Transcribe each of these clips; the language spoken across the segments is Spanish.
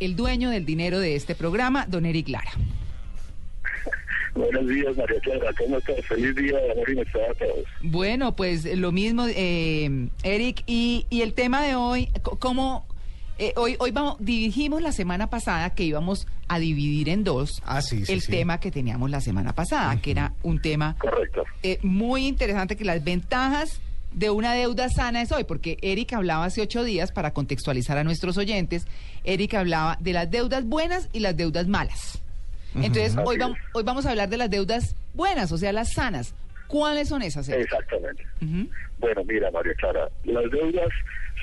El dueño del dinero de este programa, don Eric Lara. Buenos días, María Clara. ¿Cómo estás? Feliz día de amor y a todos. Bueno, pues lo mismo, eh, Eric, y, y el tema de hoy, ¿cómo...? eh, hoy, hoy vamos, dijimos la semana pasada que íbamos a dividir en dos Ah, sí, sí, el sí. tema que teníamos la semana pasada, que era un tema Correcto. eh, muy interesante, que las ventajas de una deuda sana es hoy, porque Eric hablaba hace ocho días, para contextualizar a nuestros oyentes, Eric hablaba de las deudas buenas y las deudas malas. Entonces, hoy, vamos, hoy vamos a hablar de las deudas buenas, o sea, las sanas. ¿Cuáles son esas? Eric? Exactamente. Bueno, mira, María Clara, las deudas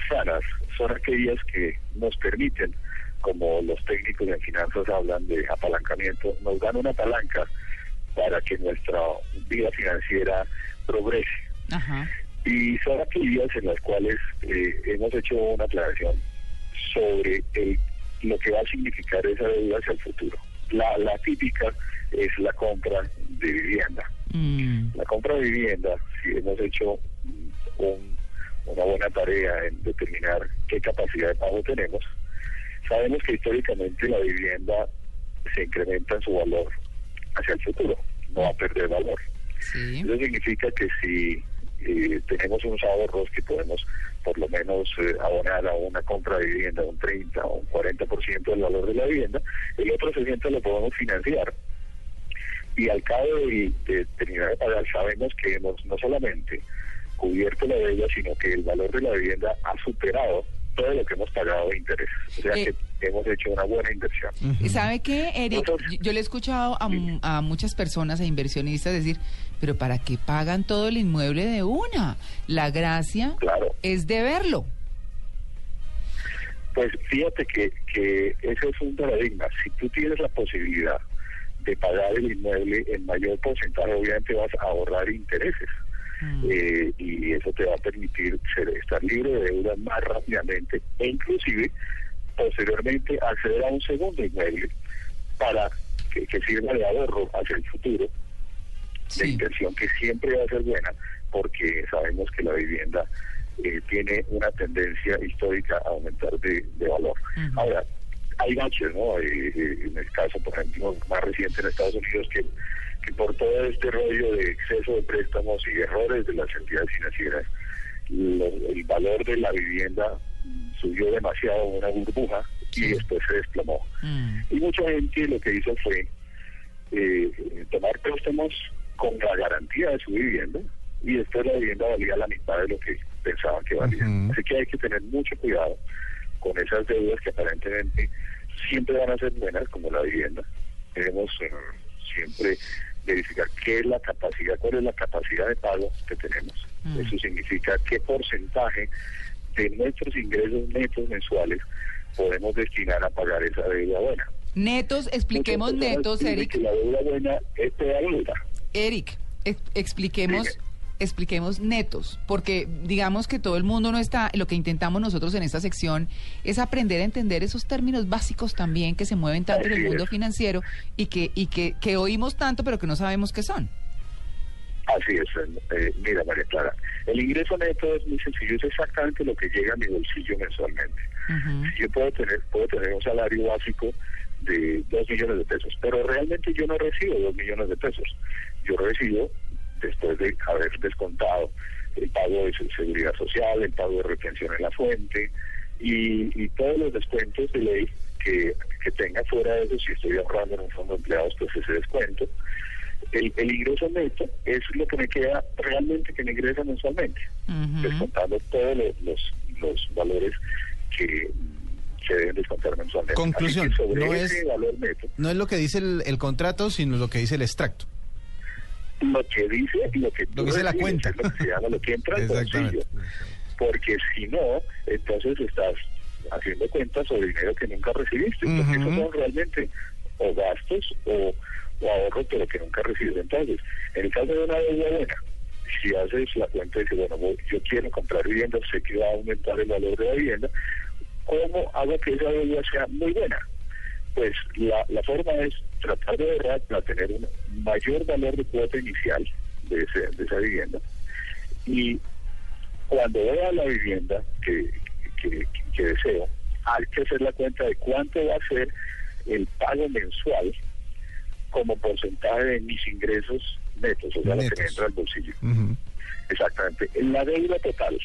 sanas son aquellas que nos permiten, como los técnicos en finanzas hablan de apalancamiento, nos dan una palanca para que nuestra vida financiera progrese. Ajá. Y son aquellas en las cuales eh, hemos hecho una aclaración sobre el- lo que va a significar esa deuda hacia el futuro. La, la típica es la compra de vivienda. Mm, La compra de vivienda, si hemos hecho un- una buena tarea en determinar qué capacidad de pago tenemos, sabemos que históricamente la vivienda se incrementa en su valor hacia el futuro, no va a perder valor. sí. Eso significa que si eh, tenemos unos ahorros que podemos por lo menos eh, abonar a una compra de vivienda un 30 o un 40% del valor de la vivienda, el otro 60% lo podemos financiar. Y al cabo de, de terminar pagar sabemos que hemos no solamente cubierto la deuda, sino que el valor de la vivienda ha superado todo lo que hemos pagado de intereses. O sea Eh. que hemos hecho una buena inversión. ¿Y ¿Sabe qué, Eric? Nosotros- Yo, yo le he escuchado a, mu- a muchas personas, a inversionistas, decir, pero ¿para qué pagan todo el inmueble de una? La gracia Claro. es de verlo. Pues fíjate que, que ese es un paradigma. Si tú tienes la posibilidad de pagar el inmueble en mayor porcentaje, obviamente vas a ahorrar intereses. Mm. Eh, y eso te va a permitir ser, estar libre de deuda más rápidamente e inclusive posteriormente acceder a un segundo inmueble para que, que sirva de ahorro hacia el futuro de Sí. inversión que siempre va a ser buena porque sabemos que la vivienda eh, tiene una tendencia histórica a aumentar de, de valor. Ahora, hay baches, ¿no? Eh, eh, en el caso, por ejemplo, más reciente en Estados Unidos, que, que por todo este rollo de exceso de préstamos y errores de las entidades financieras, lo- el valor de la vivienda subió demasiado, una burbuja, Sí. y después se desplomó. Mm. Y mucha gente lo que hizo fue eh, tomar préstamos con la garantía de su vivienda y después la vivienda valía la mitad de lo que pensaban que valía. Así que hay que tener mucho cuidado con esas deudas que aparentemente siempre van a ser buenas, como la vivienda. Debemos eh, siempre verificar qué es la capacidad, cuál es la capacidad de pago que tenemos. Mm. Eso significa qué porcentaje de nuestros ingresos netos mensuales podemos destinar a pagar esa deuda buena. Netos, expliquemos netos, Eric. Que la deuda buena es toda deuda. Eric, ex- expliquemos, Dime. Expliquemos netos, porque digamos que todo el mundo no está, lo que intentamos nosotros en esta sección es aprender a entender esos términos básicos también que se mueven tanto en el mundo es. financiero y que, y que, que oímos tanto pero que no sabemos qué son. Así es, eh, mira María Clara, el ingreso neto es muy sencillo, es exactamente lo que llega a mi bolsillo mensualmente. Ujú. Yo puedo tener, puedo tener un salario básico de dos millones de pesos, pero realmente yo no recibo dos millones de pesos. Yo recibo, después de haber descontado el pago de seguridad social, el pago de retención en la fuente y, y todos los descuentos de ley que que tenga fuera de eso, si estoy ahorrando en un fondo de empleados, pues ese descuento. El, el ingreso neto es lo que me queda realmente que me ingresa mensualmente, descontando todos los, los, los valores que se deben descontar mensualmente. Conclusión, no ese es- valor neto, No es lo que dice el, el contrato, sino lo que dice el extracto. Lo que dice lo que, Lo que dice la recibes cuenta. es lo que se llama lo que entra al bolsillo. Porque si no, entonces estás haciendo cuentas sobre dinero que nunca recibiste. Porque esos son realmente o gastos o, o ahorros, pero que nunca recibes. Entonces, en el caso de una deuda buena, si haces la cuenta y dices, bueno, voy- yo quiero comprar vivienda, sé que va a aumentar el valor de la vivienda, ¿cómo hago que esa deuda sea muy buena? Pues la, la forma es tratar de ahorrar para tener un mayor valor de cuota inicial de, ese- de esa vivienda. Y cuando vea la vivienda que, que, que deseo, hay que hacer la cuenta de cuánto va a ser el pago mensual como porcentaje de mis ingresos netos, o sea, lo que me Netos. entra al bolsillo. Ujú. Exactamente. En la deuda total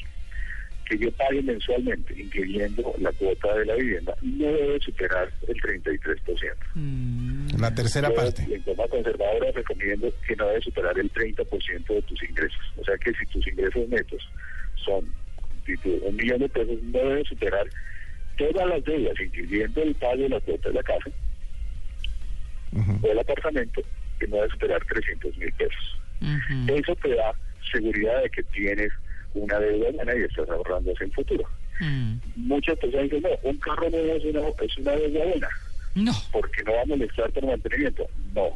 que yo pague mensualmente, incluyendo la cuota de la vivienda, no debe superar el 33%. Mm. La tercera parte. En forma conservadora recomiendo que no debe superar el 30% de tus ingresos. O sea que si tus ingresos netos son si tu- un millón de pesos, no debe superar todas las deudas, incluyendo el pago de la cuota de la casa o el apartamento, que no debe superar 300 mil pesos. Eso te da seguridad de que tienes una deuda buena y estás ahorrando hacia el futuro. Mm. Muchas personas dicen, no, un carro nuevo es una, es una deuda buena, No. porque no va a molestar por mantenimiento. No,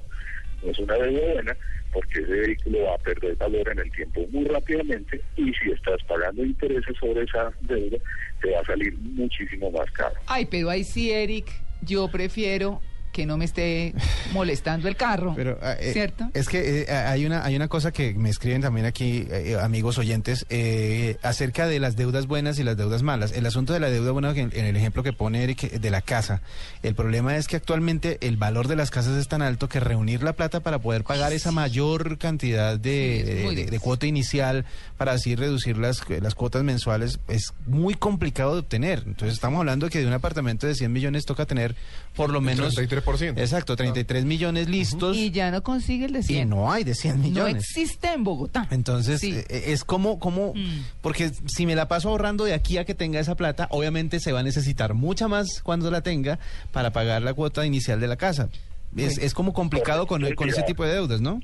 no es una deuda buena, porque ese vehículo va a perder valor en el tiempo muy rápidamente y si estás pagando intereses sobre esa deuda, te va a salir muchísimo más caro. Ay, pero ahí sí, Eric, yo prefiero que no me esté molestando el carro. Pero ah, eh, ¿Cierto? es que eh, hay una hay una cosa que me escriben también aquí eh, amigos oyentes eh, acerca de las deudas buenas y las deudas malas. El asunto de la deuda buena que en, en el ejemplo que pone Eric eh, de la casa, el problema es que actualmente el valor de las casas es tan alto que reunir la plata para poder pagar esa mayor cantidad de, Sí, de- cuota inicial para así reducir las las cuotas mensuales es muy complicado de obtener. Entonces estamos hablando que de un apartamento de 100 millones toca tener por lo menos 33%. Exacto, 33 millones listos. Y ya no consigue el de Y 100. no hay de 100 No millones. existe en Bogotá. Entonces, Sí. eh, es como, como, Mm. porque si me la paso ahorrando de aquí a que tenga esa plata, obviamente se va a necesitar mucha más cuando la tenga para pagar la cuota inicial de la casa. Es, es como complicado con, con ese tipo de deudas, ¿no?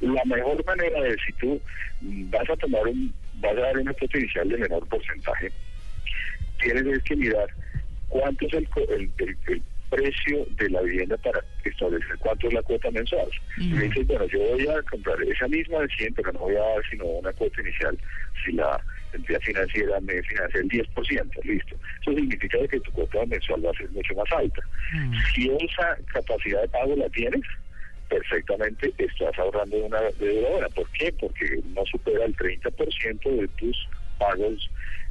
La mejor manera de si tú vas a tomar un, vas a dar una cuota inicial de menor porcentaje, tienes es que mirar cuánto es el, co- el, el- el precio de la vivienda para establecer cuánto es la cuota mensual. Y Ujú. dices, bueno, yo voy a comprar esa misma de 100, pero no voy a dar sino una cuota inicial si la entidad financiera me financia el 10%, listo. Eso significa que tu cuota mensual va a ser mucho más alta. Si esa capacidad de pago la tienes, perfectamente estás ahorrando de una deuda buena. ¿Por qué? Porque no supera el 30% de tus pagos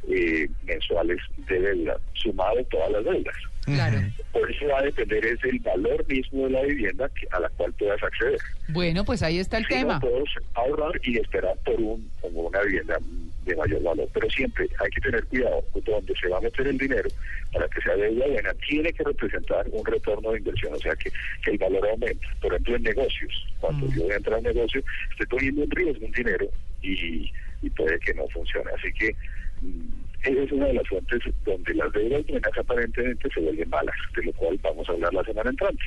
eh, mensuales de deuda, sumado todas las deudas. Claro. Por eso va a depender es el valor mismo de la vivienda que- a la cual puedas acceder. Bueno, pues ahí está el Si tema. no, puedes ahorrar y esperar por un como una vivienda de mayor valor. Pero siempre hay que tener cuidado donde se va a meter el dinero para que sea deuda buena. Tiene que representar un retorno de inversión, o sea que, que el valor aumente. Por ejemplo, en negocios. Cuando Mm. yo voy a entrar a un negocio, estoy poniendo en riesgo un dinero y, y puede que no funcione. Así que mm, esa es una de las fuentes donde las deudas buenas aparentemente se vuelven malas, de lo cual vamos a hablar la semana entrante.